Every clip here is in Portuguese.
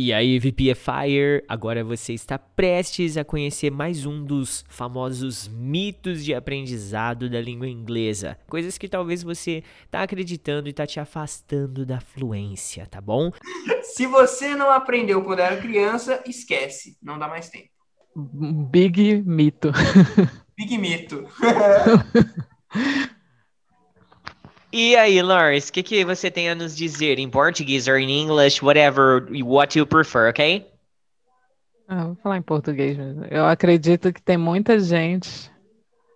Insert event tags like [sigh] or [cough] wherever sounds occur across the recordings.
E aí, VPFire, agora você está prestes a conhecer mais um dos famosos mitos de aprendizado da língua inglesa. Coisas que talvez você tá acreditando e tá te afastando da fluência, tá bom? Se você não aprendeu quando era criança, esquece, não dá mais tempo. Big mito. Big mito. [laughs] E aí, Lars, o que, que você tem a nos dizer em português ou em inglês, whatever, what you prefer, ok? Ah, vou falar em português mesmo. Eu acredito que tem muita gente,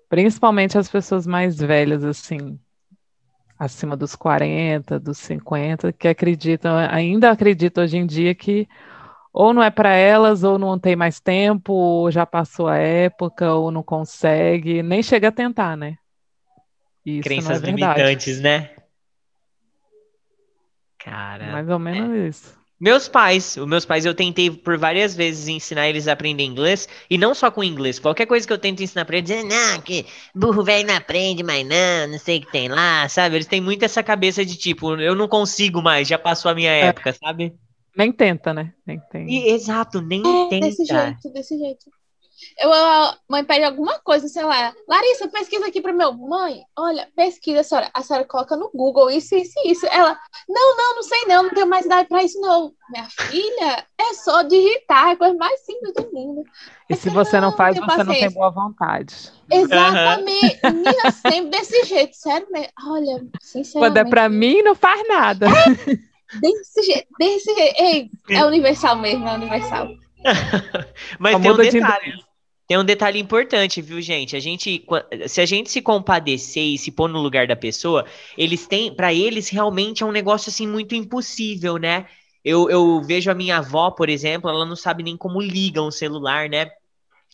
principalmente as pessoas mais velhas, assim, acima dos 40, dos 50, que acreditam, ainda acreditam hoje em dia que ou não é para elas, ou não tem mais tempo, ou já passou a época, ou não consegue, nem chega a tentar, né? Isso Crenças é limitantes, né? Cara. Mais ou menos é. isso. Meus pais, os meus pais, eu tentei por várias vezes ensinar eles a aprender inglês, e não só com inglês, qualquer coisa que eu tento ensinar pra eles, dizer, não, que burro velho não aprende mais não, não sei o que tem lá, sabe? Eles têm muito essa cabeça de tipo, eu não consigo mais, já passou a minha é. época, sabe? Nem tenta, né? Nem tenta. E, exato, nem é, tenta. Desse jeito, desse jeito. Eu, a mãe pede alguma coisa, sei lá. Larissa, pesquisa aqui para meu. Mãe, olha, pesquisa, a senhora. A senhora coloca no Google isso, isso, isso. Ela, não, não, não sei não, não tenho mais idade para isso, não. Minha filha, é só digitar, é a coisa mais simples do mundo. E se você não, não faz, você paciência. não tem boa vontade. Exatamente. Uhum. [laughs] Menina, sempre desse jeito, sério mesmo. Olha, sinceramente. Quando é para mim, não faz nada. É, desse jeito, desse jeito. Ei, é universal mesmo, é universal. [laughs] Mas tem um detalhe. De... Tem um detalhe importante, viu, gente? A gente, se a gente se compadecer e se pôr no lugar da pessoa, eles têm, para eles realmente é um negócio assim muito impossível, né? Eu, eu vejo a minha avó, por exemplo, ela não sabe nem como liga um celular, né?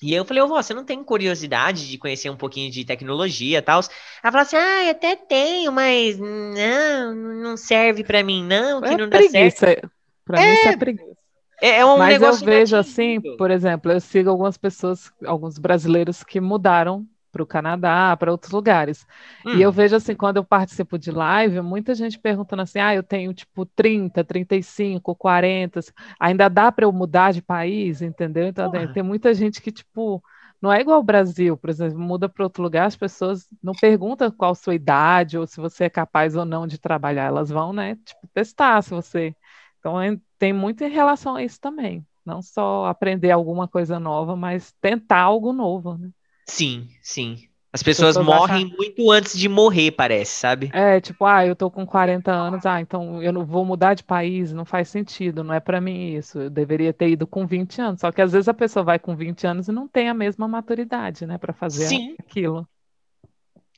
E eu falei, ô vó, você não tem curiosidade de conhecer um pouquinho de tecnologia e tal? Ela falou assim, ah, até tenho, mas não, não serve para mim não, que é não preguiça. dá certo. Pra é... mim isso é preguiça. É, é um Mas eu vejo assim, por exemplo, eu sigo algumas pessoas, alguns brasileiros que mudaram para o Canadá, para outros lugares. Hum. E eu hum. vejo assim, quando eu participo de live, muita gente perguntando assim: ah, eu tenho tipo 30, 35, 40, ainda dá para eu mudar de país, entendeu? Então Porra. tem muita gente que, tipo, não é igual ao Brasil, por exemplo, muda para outro lugar, as pessoas não perguntam qual sua idade ou se você é capaz ou não de trabalhar, elas vão, né, tipo, testar se você então, é, tem muito em relação a isso também. Não só aprender alguma coisa nova, mas tentar algo novo, né? Sim, sim. As pessoas morrem acham... muito antes de morrer, parece, sabe? É, tipo, ah, eu tô com 40 anos, ah, então eu não vou mudar de país, não faz sentido, não é para mim isso. Eu deveria ter ido com 20 anos. Só que às vezes a pessoa vai com 20 anos e não tem a mesma maturidade, né, para fazer Sim. aquilo.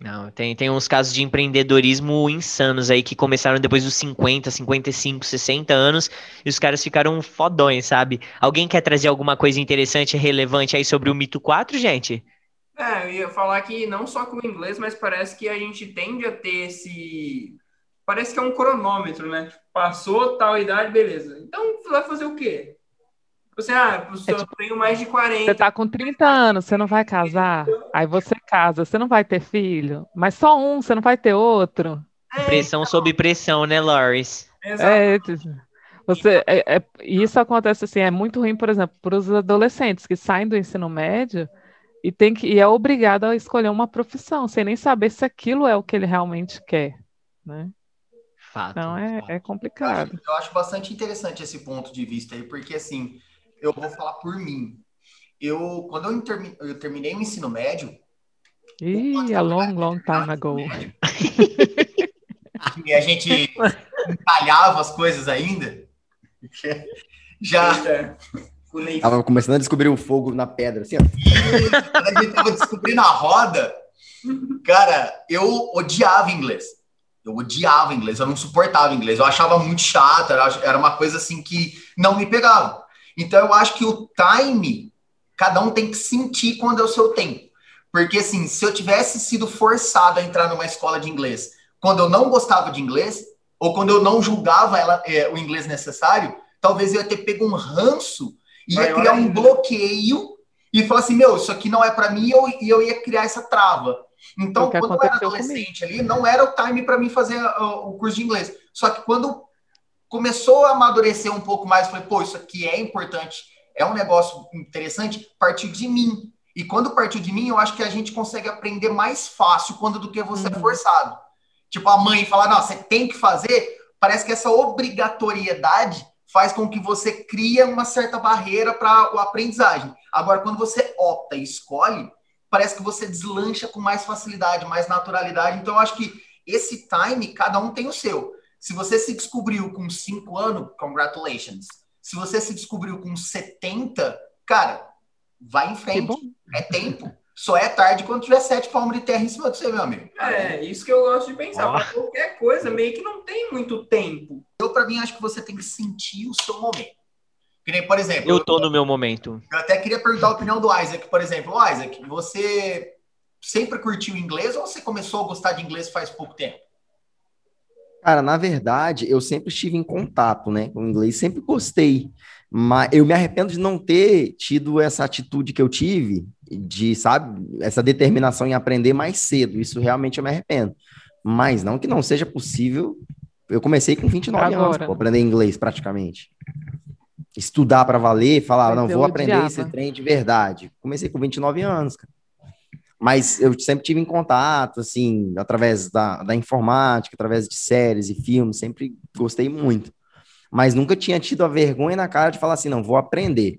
Não, tem, tem uns casos de empreendedorismo insanos aí que começaram depois dos 50, 55, 60 anos e os caras ficaram fodões, sabe? Alguém quer trazer alguma coisa interessante, relevante aí sobre o Mito 4, gente? É, eu ia falar que não só com o inglês, mas parece que a gente tende a ter esse. Parece que é um cronômetro, né? Passou tal idade, beleza. Então vai fazer o quê? Você, ah, é, tipo, eu tenho mais de 40. Você tá com 30 anos, você não vai casar. Aí você casa, você não vai ter filho. Mas só um, você não vai ter outro. É, pressão então... sob pressão, né, Loris? É, você, é, é, isso acontece assim, é muito ruim, por exemplo, para os adolescentes que saem do ensino médio e, tem que, e é obrigado a escolher uma profissão, sem nem saber se aquilo é o que ele realmente quer, né? Fato, então é, fato. é complicado. Eu acho, eu acho bastante interessante esse ponto de vista aí, porque assim, eu vou falar por mim. Eu, quando eu, termi, eu terminei o ensino médio. Ih, a long, long time ago. [laughs] e a gente entalhava as coisas ainda. [laughs] Já. Tava começando a descobrir o fogo na pedra, assim, ó. E quando a gente tava descobrindo a roda, cara, eu odiava inglês. Eu odiava inglês, eu não suportava inglês. Eu achava muito chato, era uma coisa assim que não me pegava. Então, eu acho que o time, cada um tem que sentir quando é o seu tempo. Porque, assim, se eu tivesse sido forçado a entrar numa escola de inglês quando eu não gostava de inglês, ou quando eu não julgava ela, é, o inglês necessário, talvez eu ia ter pego um ranço, ia criar um bloqueio e falar assim: meu, isso aqui não é para mim, e eu, eu ia criar essa trava. Então, quando eu era adolescente comigo. ali, não era o time para mim fazer o curso de inglês. Só que quando começou a amadurecer um pouco mais, falei, pô, isso aqui é importante, é um negócio interessante, partiu de mim. E quando partiu de mim, eu acho que a gente consegue aprender mais fácil quando do que você é uhum. é forçado. Tipo, a mãe falar, não, você tem que fazer, parece que essa obrigatoriedade faz com que você cria uma certa barreira para a aprendizagem. Agora, quando você opta e escolhe, parece que você deslancha com mais facilidade, mais naturalidade. Então, eu acho que esse time, cada um tem o seu. Se você se descobriu com 5 anos, congratulations. Se você se descobriu com 70, cara, vai em frente. É tempo. Só é tarde quando tiver sete palmos de terra em cima de você, meu amigo. É, isso que eu gosto de pensar. Oh. qualquer coisa, meio que não tem muito tempo. Eu, para mim, acho que você tem que sentir o seu momento. Que nem, por exemplo. Eu tô no meu momento. Eu até queria perguntar a opinião do Isaac, por exemplo. Ô, Isaac, você sempre curtiu inglês ou você começou a gostar de inglês faz pouco tempo? Cara, na verdade, eu sempre estive em contato, né, com o inglês, sempre gostei. Mas eu me arrependo de não ter tido essa atitude que eu tive, de, sabe, essa determinação em aprender mais cedo. Isso realmente eu me arrependo. Mas não que não seja possível. Eu comecei com 29 Agora, anos, pô, aprender inglês praticamente. Estudar para valer, falar, não, vou aprender odiava. esse trem de verdade. Comecei com 29 anos, cara. Mas eu sempre tive em contato, assim, através da, da informática, através de séries e filmes, sempre gostei muito mas nunca tinha tido a vergonha na cara de falar assim, não, vou aprender.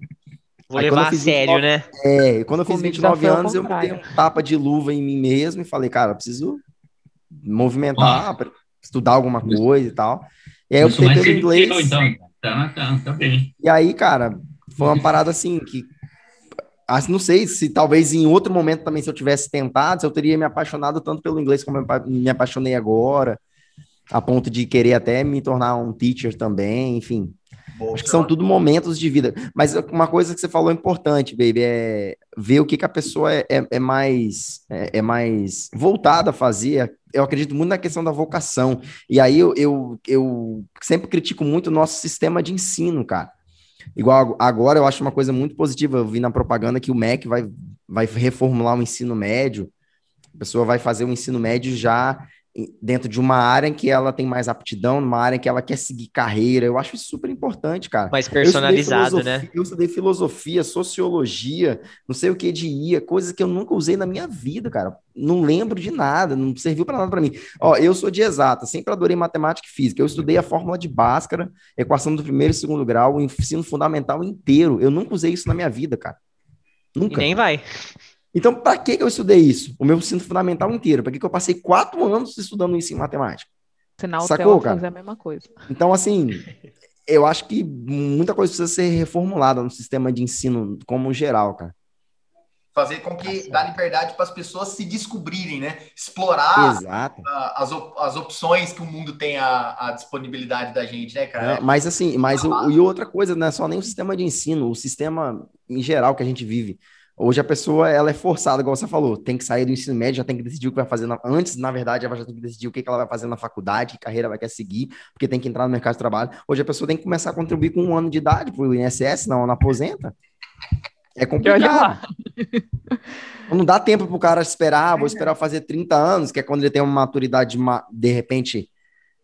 Vou Aí, levar a sério, 29, né? É, quando eu fiz 29 anos, eu dei um tapa de luva em mim mesmo e falei, cara, eu preciso movimentar, oh. estudar alguma coisa e tal. E aí eu optei pelo inglês. então. Tá, tá, tá bem. E aí, cara, foi uma parada assim que não sei se talvez em outro momento também, se eu tivesse tentado, se eu teria me apaixonado tanto pelo inglês como eu me apaixonei agora a ponto de querer até me tornar um teacher também, enfim. Boa, Acho que são tudo momentos de vida. Mas uma coisa que você falou importante, baby, é ver o que, que a pessoa é, é, é mais é, é, mais voltada a fazer. Eu acredito muito na questão da vocação. E aí eu, eu, eu sempre critico muito o nosso sistema de ensino, cara. Igual agora eu acho uma coisa muito positiva. Eu vi na propaganda que o MEC vai, vai reformular o ensino médio. A pessoa vai fazer o ensino médio já dentro de uma área em que ela tem mais aptidão, numa área em que ela quer seguir carreira. Eu acho isso super importante, cara. Mais personalizado, né? Eu estudei filosofia, sociologia, não sei o que de IA, coisas que eu nunca usei na minha vida, cara. Não lembro de nada, não serviu para nada para mim. Ó, eu sou de exata, sempre adorei matemática e física. Eu estudei a fórmula de Bhaskara, equação do primeiro e segundo grau, o ensino fundamental inteiro. Eu nunca usei isso na minha vida, cara. Nunca. E nem vai. Então, para que eu estudei isso? O meu ensino fundamental inteiro. Para que eu passei quatro anos estudando isso em matemática? Sinal Sacou, cara? fazer a mesma coisa. Então, assim, eu acho que muita coisa precisa ser reformulada no sistema de ensino como geral, cara. Fazer com que dá liberdade para as pessoas se descobrirem, né? Explorar as, as opções que o mundo tem a, a disponibilidade da gente, né, cara? É, mas assim, mas o, e outra coisa, não é só nem o sistema de ensino, o sistema em geral que a gente vive. Hoje a pessoa ela é forçada, igual você falou, tem que sair do ensino médio, já tem que decidir o que vai fazer. Na... Antes, na verdade, ela já tem que decidir o que ela vai fazer na faculdade, que carreira vai querer seguir, porque tem que entrar no mercado de trabalho. Hoje a pessoa tem que começar a contribuir com um ano de idade para o INSS, não, não aposenta. É complicado. Não dá tempo para o cara esperar, vou esperar fazer 30 anos, que é quando ele tem uma maturidade, de repente,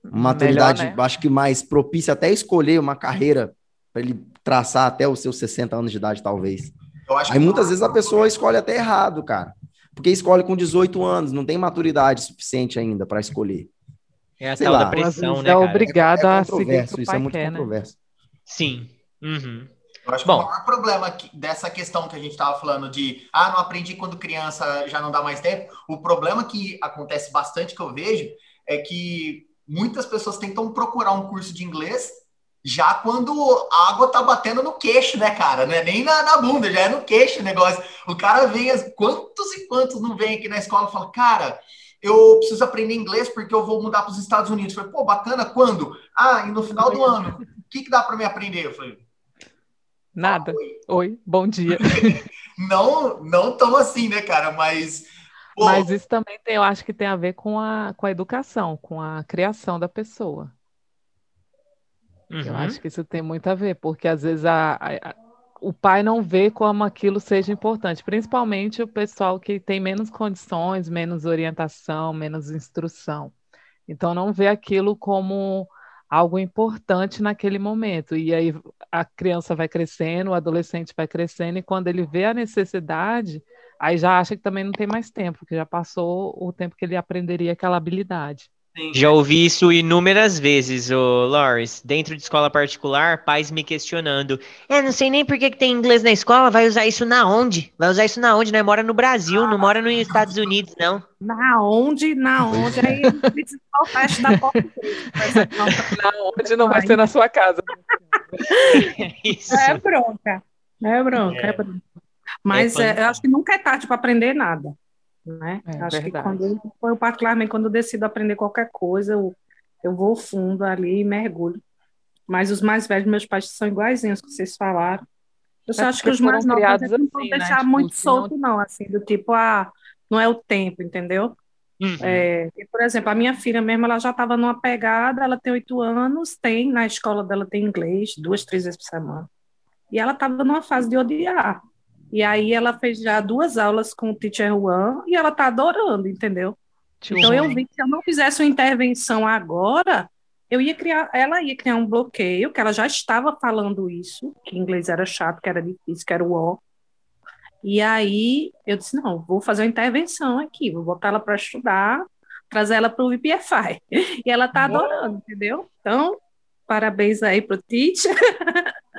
uma maturidade, Melhor, né? acho que mais propícia até escolher uma carreira para ele traçar até os seus 60 anos de idade, talvez. Aí muitas vezes a pessoa escolhe até errado, cara. Porque escolhe com 18 anos, não tem maturidade suficiente ainda para escolher. É a Sei tal lá. da pressão, né, é obrigado é, é a seguir isso é muito quer, controverso. Né? Sim. Uhum. Eu acho Bom, que o maior problema dessa questão que a gente estava falando de ah, não aprendi quando criança, já não dá mais tempo. O problema que acontece bastante que eu vejo é que muitas pessoas tentam procurar um curso de inglês já quando a água tá batendo no queixo, né, cara? Não é nem na, na bunda, já é no queixo o negócio. O cara vem, quantos e quantos não vem aqui na escola e fala, cara, eu preciso aprender inglês porque eu vou mudar para os Estados Unidos. Eu falei, pô, bacana, quando? Ah, e no final do ano. O que, que dá para me aprender? Eu falei, Nada. Oi. Oi, bom dia. [laughs] não, não tão assim, né, cara? Mas. Pô... Mas isso também tem, eu acho que tem a ver com a, com a educação, com a criação da pessoa. Uhum. Eu acho que isso tem muito a ver, porque às vezes a, a, a, o pai não vê como aquilo seja importante, principalmente o pessoal que tem menos condições, menos orientação, menos instrução. Então não vê aquilo como algo importante naquele momento. E aí a criança vai crescendo, o adolescente vai crescendo, e quando ele vê a necessidade, aí já acha que também não tem mais tempo, que já passou o tempo que ele aprenderia aquela habilidade. Já ouvi isso inúmeras vezes, o Loris. Dentro de escola particular, pais me questionando. É, não sei nem por que, que tem inglês na escola, vai usar isso na onde? Vai usar isso na onde? Não é? mora no Brasil, ah, não mora nos Estados Unidos, não. Na onde? Na onde? Aí precisa o teste da porta. Na onde não vai ser na sua casa. É, [laughs] isso. é bronca. É bronca, é, é bronca. Mas é, eu acho que nunca é tarde para aprender nada né? É, Acho verdade. que quando eu, particularmente, quando eu decido aprender qualquer coisa, eu, eu vou fundo ali e mergulho. Mas os mais velhos, meus pais são iguaizinhos que vocês falaram. Eu só é acho que os mais novos não vão assim, né? deixar né? muito tipo, solto, não, assim, do tipo, ah, não é o tempo, entendeu? Uhum. É, por exemplo, a minha filha mesmo, ela já estava numa pegada, ela tem oito anos, tem, na escola dela tem inglês, duas, três vezes por semana. E ela estava numa fase de odiar. E aí ela fez já duas aulas com o teacher Juan e ela tá adorando, entendeu? Então eu vi que se eu não fizesse uma intervenção agora, eu ia criar, ela ia criar um bloqueio, que ela já estava falando isso, que inglês era chato, que era difícil, que era o O. E aí eu disse, não, vou fazer uma intervenção aqui, vou botar ela para estudar, trazer ela para o VPFI. [laughs] E ela tá adorando, entendeu? Então, parabéns aí pro teacher. [laughs]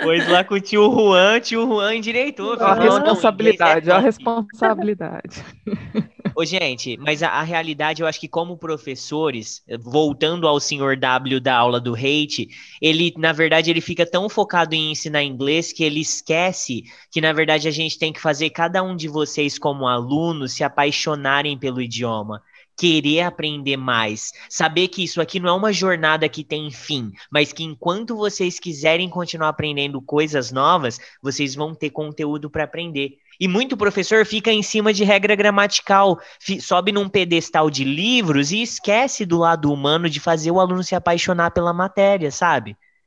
Pois lá com o tio Juan, tio Juan endireitou. A responsabilidade, a responsabilidade. [laughs] Ô, gente, mas a, a, realidade, eu acho que como professores, voltando ao senhor W da aula do hate, ele, na verdade, ele fica tão focado em ensinar inglês que ele esquece que, na verdade, a gente tem que fazer cada um de vocês, como alunos, se apaixonarem pelo idioma querer aprender mais, saber que isso aqui não é uma jornada que tem fim, mas que enquanto vocês quiserem continuar aprendendo coisas novas, vocês vão ter conteúdo para aprender. E muito professor fica em cima de regra gramatical, sobe num pedestal de livros e esquece do lado humano de fazer o aluno se apaixonar pela matéria, sabe?